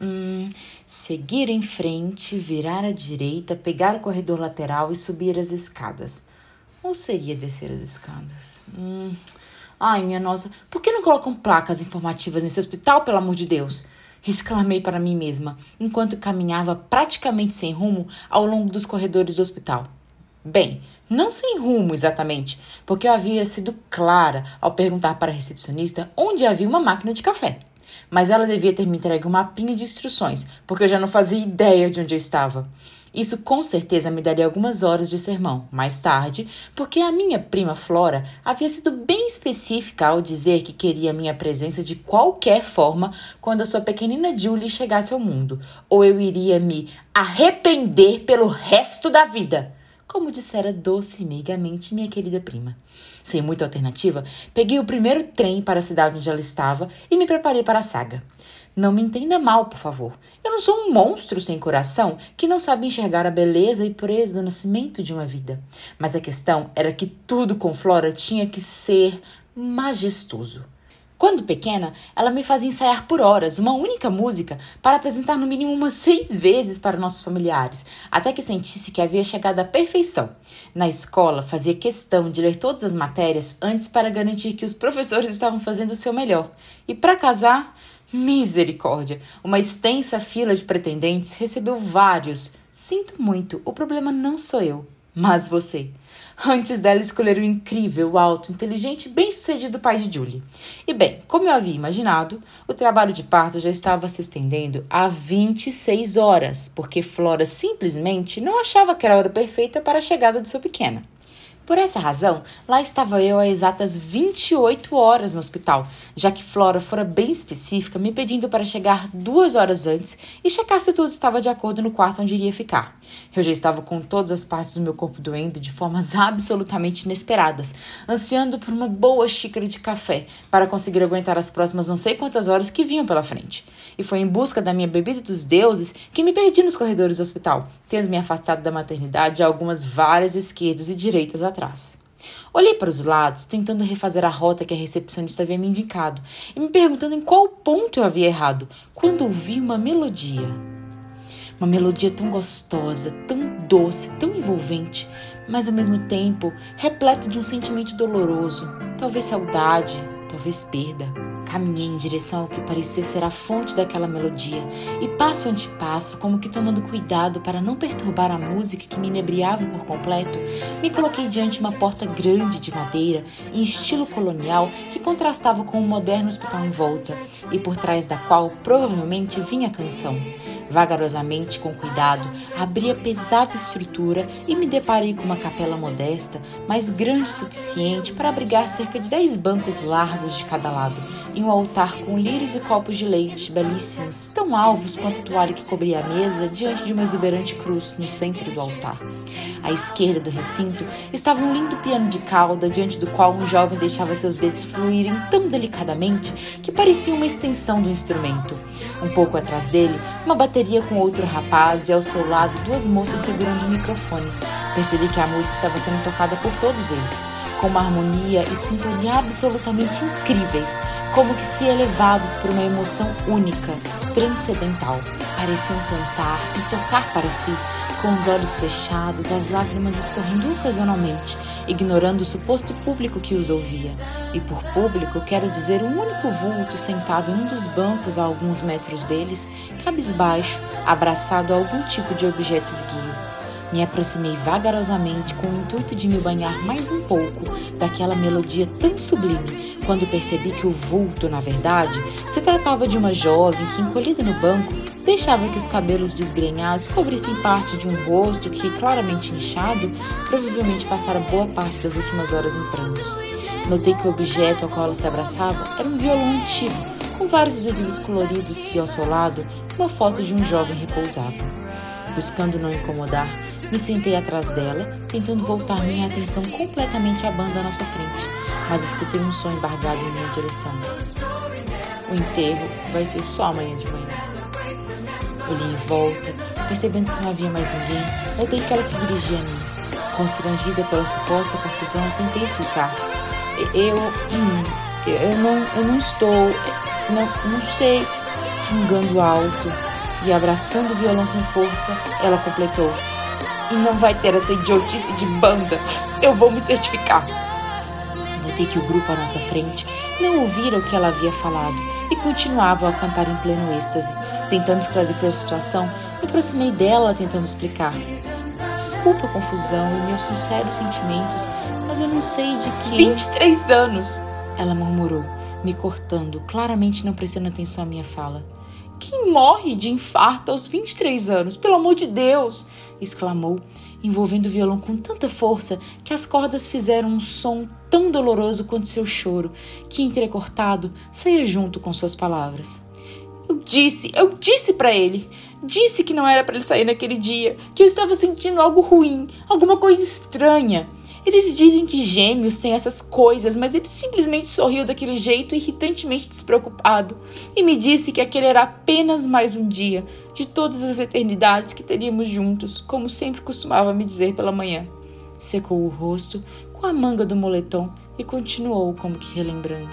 Hum, seguir em frente, virar à direita, pegar o corredor lateral e subir as escadas. Ou seria descer as escadas? Hum. Ai, minha nossa, por que não colocam placas informativas nesse hospital, pelo amor de Deus? exclamei para mim mesma, enquanto caminhava praticamente sem rumo ao longo dos corredores do hospital. Bem, não sem rumo exatamente, porque eu havia sido clara ao perguntar para a recepcionista onde havia uma máquina de café. Mas ela devia ter me entregue um mapinha de instruções, porque eu já não fazia ideia de onde eu estava. Isso com certeza me daria algumas horas de sermão mais tarde, porque a minha prima Flora havia sido bem específica ao dizer que queria minha presença de qualquer forma quando a sua pequenina Julie chegasse ao mundo, ou eu iria me arrepender pelo resto da vida como dissera doce e meigamente minha querida prima. Sem muita alternativa, peguei o primeiro trem para a cidade onde ela estava e me preparei para a saga. Não me entenda mal, por favor. Eu não sou um monstro sem coração que não sabe enxergar a beleza e pureza do nascimento de uma vida. Mas a questão era que tudo com Flora tinha que ser majestoso. Quando pequena, ela me fazia ensaiar por horas uma única música para apresentar no mínimo umas seis vezes para nossos familiares, até que sentisse que havia chegado à perfeição. Na escola, fazia questão de ler todas as matérias antes para garantir que os professores estavam fazendo o seu melhor. E para casar, misericórdia! Uma extensa fila de pretendentes recebeu vários. Sinto muito, o problema não sou eu, mas você antes dela escolher o incrível, alto, inteligente e bem-sucedido pai de Julie. E bem, como eu havia imaginado, o trabalho de parto já estava se estendendo há 26 horas, porque Flora simplesmente não achava que era a hora perfeita para a chegada de sua pequena. Por essa razão, lá estava eu há exatas 28 horas no hospital, já que Flora fora bem específica, me pedindo para chegar duas horas antes e checar se tudo estava de acordo no quarto onde iria ficar. Eu já estava com todas as partes do meu corpo doendo de formas absolutamente inesperadas, ansiando por uma boa xícara de café para conseguir aguentar as próximas não sei quantas horas que vinham pela frente. E foi em busca da minha bebida dos deuses que me perdi nos corredores do hospital, tendo me afastado da maternidade algumas várias esquerdas e direitas atrás atrás. Olhei para os lados, tentando refazer a rota que a recepcionista havia me indicado e me perguntando em qual ponto eu havia errado, quando ouvi uma melodia. Uma melodia tão gostosa, tão doce, tão envolvente, mas ao mesmo tempo repleta de um sentimento doloroso, talvez saudade, talvez perda. Caminhei em direção ao que parecia ser a fonte daquela melodia, e passo ante passo, como que tomando cuidado para não perturbar a música que me inebriava por completo, me coloquei diante uma porta grande de madeira, em estilo colonial, que contrastava com o moderno hospital em volta, e por trás da qual provavelmente vinha a canção. Vagarosamente, com cuidado, abri a pesada estrutura e me deparei com uma capela modesta, mas grande o suficiente para abrigar cerca de dez bancos largos de cada lado, e um altar com lírios e copos de leite belíssimos, tão alvos quanto a toalha que cobria a mesa, diante de uma exuberante cruz no centro do altar. À esquerda do recinto estava um lindo piano de cauda, diante do qual um jovem deixava seus dedos fluírem tão delicadamente que parecia uma extensão do instrumento. Um pouco atrás dele, uma bateria com outro rapaz e ao seu lado duas moças segurando um microfone. Percebi que a música estava sendo tocada por todos eles, com uma harmonia e sintonia absolutamente incríveis, como que se elevados por uma emoção única, transcendental. Pareciam cantar e tocar para si, com os olhos fechados, as lágrimas escorrendo ocasionalmente, ignorando o suposto público que os ouvia. E por público quero dizer um único vulto sentado em um dos bancos a alguns metros deles, cabisbaixo, abraçado a algum tipo de objeto esguio. Me aproximei vagarosamente com o intuito de me banhar mais um pouco daquela melodia tão sublime, quando percebi que o vulto, na verdade, se tratava de uma jovem que, encolhida no banco, deixava que os cabelos desgrenhados cobrissem parte de um rosto que, claramente inchado, provavelmente passara boa parte das últimas horas em prantos. Notei que o objeto ao qual ela se abraçava era um violão antigo, com vários adesivos coloridos e, ao seu lado, uma foto de um jovem repousável. Buscando não incomodar, me sentei atrás dela, tentando voltar minha atenção completamente à banda à nossa frente, mas escutei um som embargado em minha direção. O enterro vai ser só amanhã de manhã. Olhei em volta, percebendo que não havia mais ninguém, notei que ela se dirigia a mim. Constrangida pela suposta confusão, tentei explicar. Eu. Hum, eu não, eu não estou. Não, não sei. Fungando alto, E abraçando o violão com força, ela completou: E não vai ter essa idiotice de banda. Eu vou me certificar. Notei que o grupo à nossa frente não ouvira o que ela havia falado e continuava a cantar em pleno êxtase. Tentando esclarecer a situação, me aproximei dela tentando explicar. Desculpa a confusão e meus sinceros sentimentos, mas eu não sei de que. 23 anos! Ela murmurou, me cortando, claramente não prestando atenção à minha fala. Quem morre de infarto aos 23 anos? Pelo amor de Deus! exclamou, envolvendo o violão com tanta força que as cordas fizeram um som tão doloroso quanto seu choro, que entrecortado saía junto com suas palavras. Eu disse, eu disse para ele. Disse que não era para ele sair naquele dia, que eu estava sentindo algo ruim, alguma coisa estranha. Eles dizem que gêmeos têm essas coisas, mas ele simplesmente sorriu daquele jeito irritantemente despreocupado e me disse que aquele era apenas mais um dia de todas as eternidades que teríamos juntos, como sempre costumava me dizer pela manhã. Secou o rosto com a manga do moletom e continuou como que relembrando.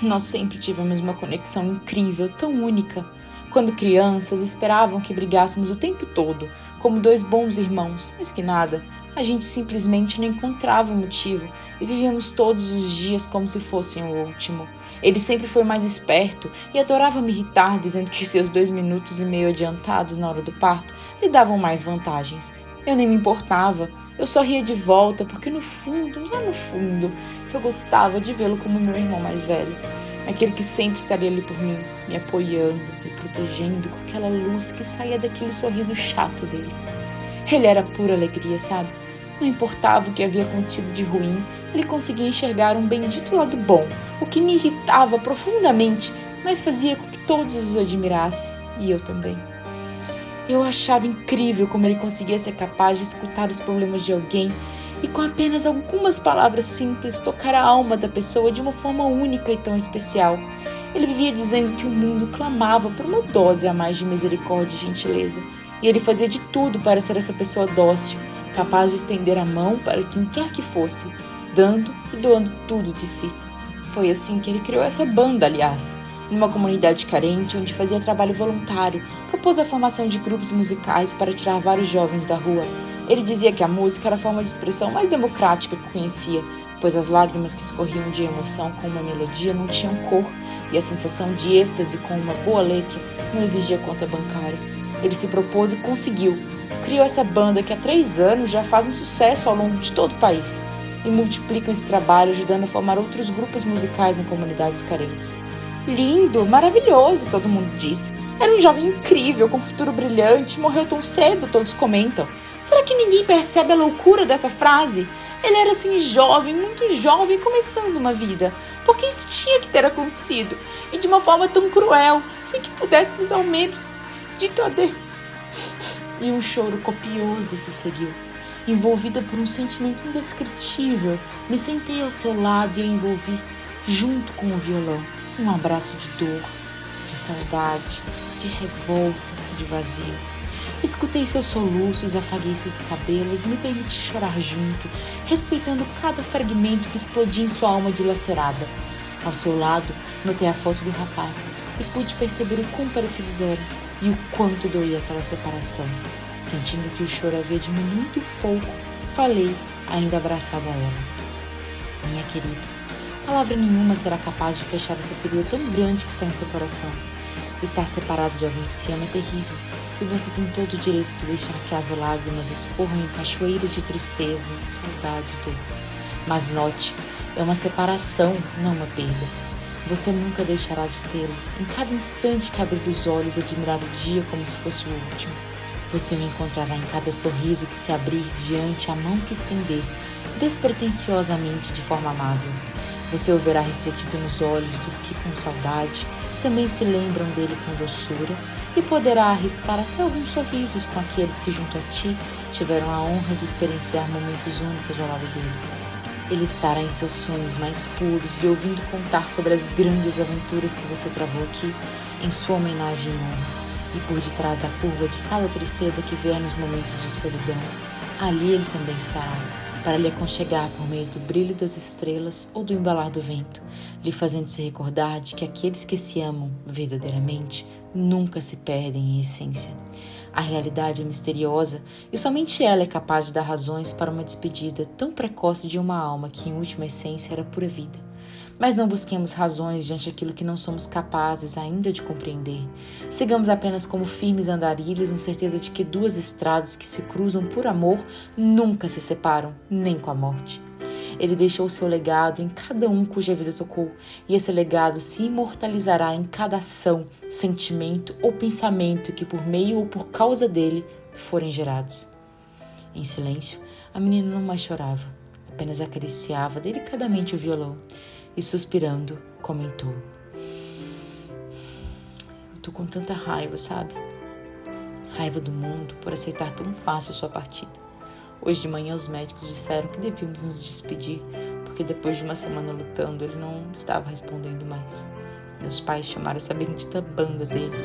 Nós sempre tivemos uma conexão incrível, tão única. Quando crianças, esperavam que brigássemos o tempo todo, como dois bons irmãos, mas que nada, a gente simplesmente não encontrava um motivo e vivíamos todos os dias como se fossem o último. Ele sempre foi mais esperto e adorava me irritar, dizendo que seus dois minutos e meio adiantados na hora do parto lhe davam mais vantagens. Eu nem me importava, eu só ria de volta porque no fundo, lá no fundo, eu gostava de vê-lo como meu irmão mais velho. Aquele que sempre estaria ali por mim, me apoiando, me protegendo com aquela luz que saía daquele sorriso chato dele. Ele era pura alegria, sabe? Não importava o que havia contido de ruim, ele conseguia enxergar um bendito lado bom, o que me irritava profundamente, mas fazia com que todos os admirassem, e eu também. Eu achava incrível como ele conseguia ser capaz de escutar os problemas de alguém e, com apenas algumas palavras simples, tocar a alma da pessoa de uma forma única e tão especial. Ele vivia dizendo que o mundo clamava por uma dose a mais de misericórdia e gentileza, e ele fazia de tudo para ser essa pessoa dócil, capaz de estender a mão para quem quer que fosse, dando e doando tudo de si. Foi assim que ele criou essa banda, aliás. Numa comunidade carente onde fazia trabalho voluntário, propôs a formação de grupos musicais para tirar vários jovens da rua. Ele dizia que a música era a forma de expressão mais democrática que conhecia, pois as lágrimas que escorriam de emoção com uma melodia não tinham cor e a sensação de êxtase com uma boa letra não exigia conta bancária. Ele se propôs e conseguiu, criou essa banda que há três anos já fazem sucesso ao longo de todo o país e multiplicam esse trabalho ajudando a formar outros grupos musicais em comunidades carentes. Lindo, maravilhoso, todo mundo disse. Era um jovem incrível, com futuro brilhante, morreu tão cedo, todos comentam. Será que ninguém percebe a loucura dessa frase? Ele era assim jovem, muito jovem, começando uma vida. Porque isso tinha que ter acontecido. E de uma forma tão cruel, sem que pudéssemos ao menos dito adeus e um choro copioso se seguiu. Envolvida por um sentimento indescritível, me sentei ao seu lado e a envolvi, junto com o violão. Um abraço de dor, de saudade, de revolta, de vazio. Escutei seus soluços, afaguei seus cabelos e me permiti chorar junto, respeitando cada fragmento que explodia em sua alma dilacerada. Ao seu lado, notei a foto do rapaz e pude perceber o quão parecidos eram e o quanto doía aquela separação. Sentindo que o choro havia diminuído pouco, falei, ainda abraçada a ela. Minha querida, palavra nenhuma será capaz de fechar essa ferida tão grande que está em seu coração. Estar separado de alguém que se ama é terrível, e você tem todo o direito de deixar que as lágrimas escorram em cachoeiras de tristeza, saudade e dor. Mas note, é uma separação, não uma perda. Você nunca deixará de tê-lo. Em cada instante que abrir os olhos e admirar o dia como se fosse o último. Você me encontrará em cada sorriso que se abrir diante a mão que estender, despretensiosamente de forma amável. Você o verá refletido nos olhos dos que, com saudade, também se lembram dele com doçura e poderá arriscar até alguns sorrisos com aqueles que, junto a ti, tiveram a honra de experienciar momentos únicos ao lado dele. Ele estará em seus sonhos mais puros, lhe ouvindo contar sobre as grandes aventuras que você travou aqui, em sua homenagem honra. E por detrás da curva de cada tristeza que vier nos momentos de solidão, ali ele também estará, para lhe aconchegar por meio do brilho das estrelas ou do embalar do vento, lhe fazendo se recordar de que aqueles que se amam verdadeiramente nunca se perdem em essência. A realidade é misteriosa e somente ela é capaz de dar razões para uma despedida tão precoce de uma alma que, em última essência, era pura vida. Mas não busquemos razões diante daquilo que não somos capazes ainda de compreender. Sigamos apenas como firmes andarilhos, na certeza de que duas estradas que se cruzam por amor nunca se separam, nem com a morte. Ele deixou seu legado em cada um cuja vida tocou, e esse legado se imortalizará em cada ação, sentimento ou pensamento que, por meio ou por causa dele, forem gerados. Em silêncio, a menina não mais chorava, apenas acariciava delicadamente o violão e, suspirando, comentou: Eu tô com tanta raiva, sabe? Raiva do mundo por aceitar tão fácil sua partida. Hoje de manhã os médicos disseram que devíamos nos despedir, porque depois de uma semana lutando ele não estava respondendo mais. Meus pais chamaram essa bendita banda dele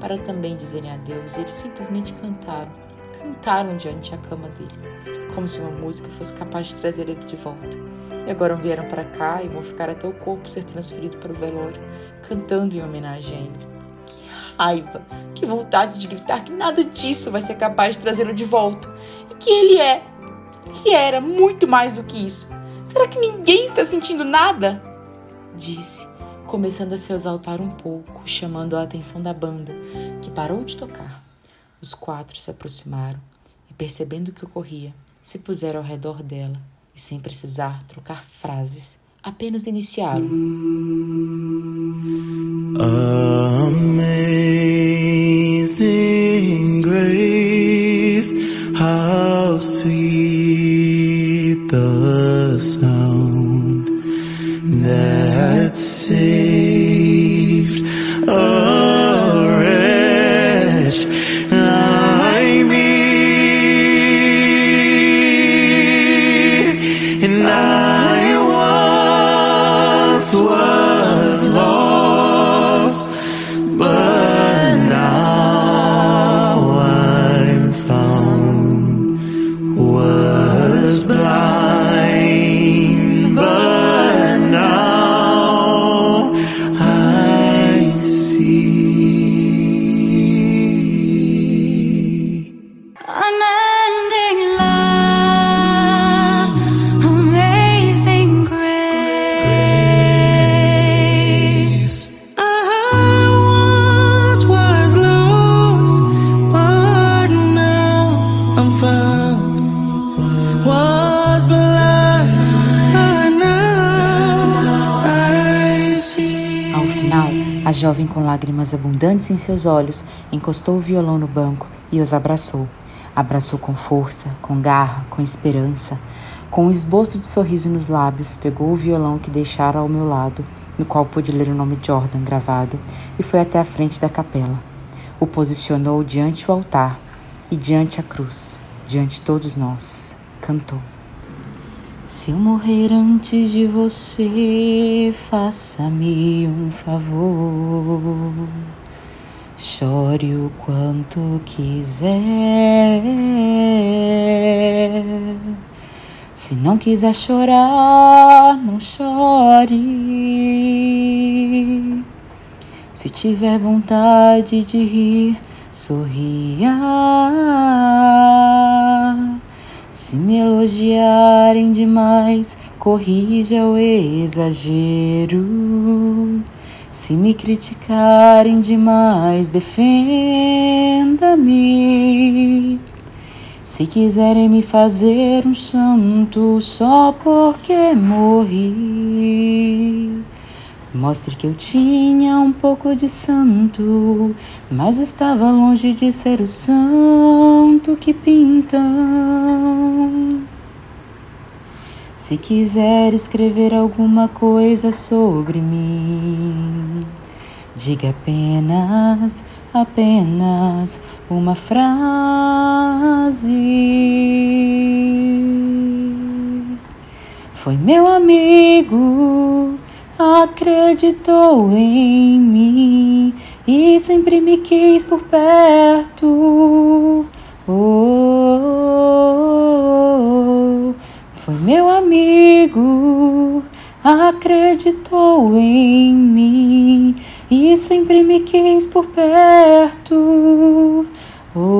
para também dizerem adeus e eles simplesmente cantaram. Cantaram diante a cama dele, como se uma música fosse capaz de trazer ele de volta. E agora vieram para cá e vão ficar até o corpo ser transferido para o velório, cantando em homenagem a ele. Que raiva, que vontade de gritar que nada disso vai ser capaz de trazê-lo de volta que ele é. E era muito mais do que isso. Será que ninguém está sentindo nada? Disse, começando a se exaltar um pouco, chamando a atenção da banda, que parou de tocar. Os quatro se aproximaram e, percebendo o que ocorria, se puseram ao redor dela e, sem precisar trocar frases, apenas iniciaram. Amazing grace, how sweet the sound that saved a lágrimas abundantes em seus olhos, encostou o violão no banco e os abraçou. Abraçou com força, com garra, com esperança. Com um esboço de sorriso nos lábios, pegou o violão que deixara ao meu lado, no qual pude ler o nome Jordan gravado, e foi até a frente da capela. O posicionou diante o altar e diante a cruz, diante todos nós. Cantou. Se eu morrer antes de você, faça-me um favor. Chore o quanto quiser. Se não quiser chorar, não chore. Se tiver vontade de rir, sorria. Se me elogiarem demais, corrija o exagero. Se me criticarem demais, defenda-me. Se quiserem me fazer um santo só porque morri, mostre que eu tinha um pouco de santo, mas estava longe de ser o santo que pintam. Se quiser escrever alguma coisa sobre mim, diga apenas, apenas uma frase. Foi meu amigo, acreditou em mim e sempre me quis por perto. Oh, foi meu amigo, acreditou em mim e sempre me quis por perto. Oh, oh,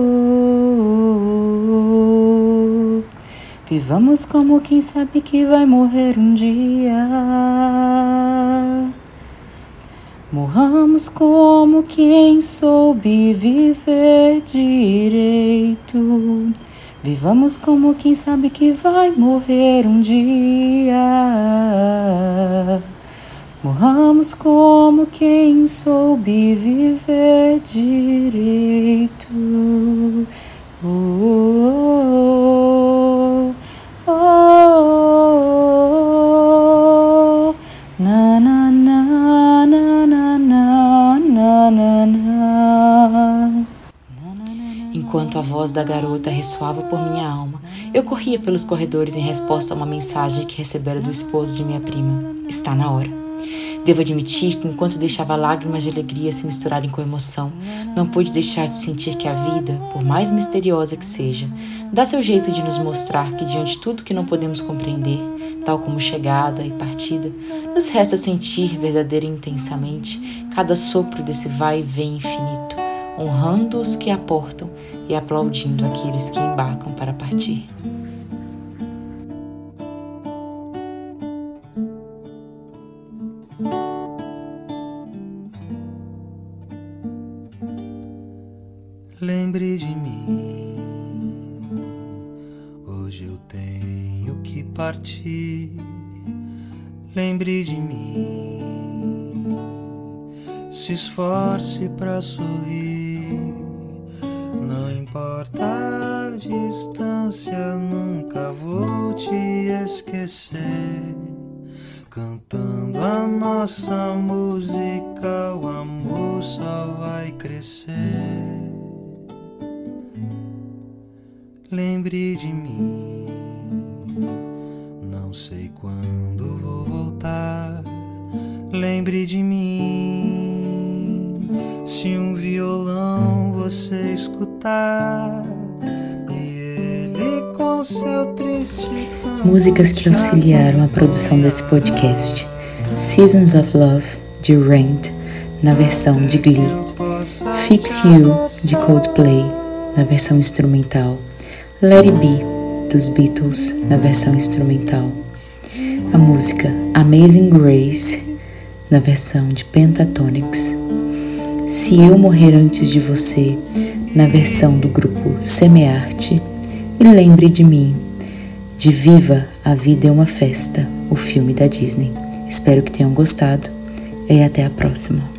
oh, Vivamos como quem sabe que vai morrer um dia. Morramos como quem soube viver direito. Vivamos como quem sabe que vai morrer um dia. Morramos como quem soube viver direito. Oh, oh, na na na na na na na na Enquanto a voz da garota ressoava por minha alma, eu corria pelos corredores em resposta a uma mensagem que recebera do esposo de minha prima. Está na hora. Devo admitir que, enquanto deixava lágrimas de alegria se misturarem com emoção, não pude deixar de sentir que a vida, por mais misteriosa que seja, dá seu jeito de nos mostrar que, diante de tudo que não podemos compreender, tal como chegada e partida, nos resta sentir verdadeira e intensamente cada sopro desse vai e vem infinito, honrando os que aportam e aplaudindo aqueles que embarcam para partir. Lembre de mim, hoje eu tenho que partir. Lembre de mim, se esforce para sorrir. Não importa a distância, nunca vou te esquecer. Cantando a nossa música, o amor só vai crescer. Lembre de mim, não sei quando vou voltar. Lembre de mim, se um violão você escutar e ele com seu triste Músicas que auxiliaram a produção desse podcast: Seasons of Love de Rent na versão de Glee, Fix You de Coldplay na versão instrumental. Let It Be, dos Beatles, na versão instrumental. A música Amazing Grace, na versão de Pentatonix. Se Eu Morrer Antes de Você, na versão do grupo Semearte. E Lembre de Mim, de Viva, a Vida é uma Festa, o filme da Disney. Espero que tenham gostado e até a próxima.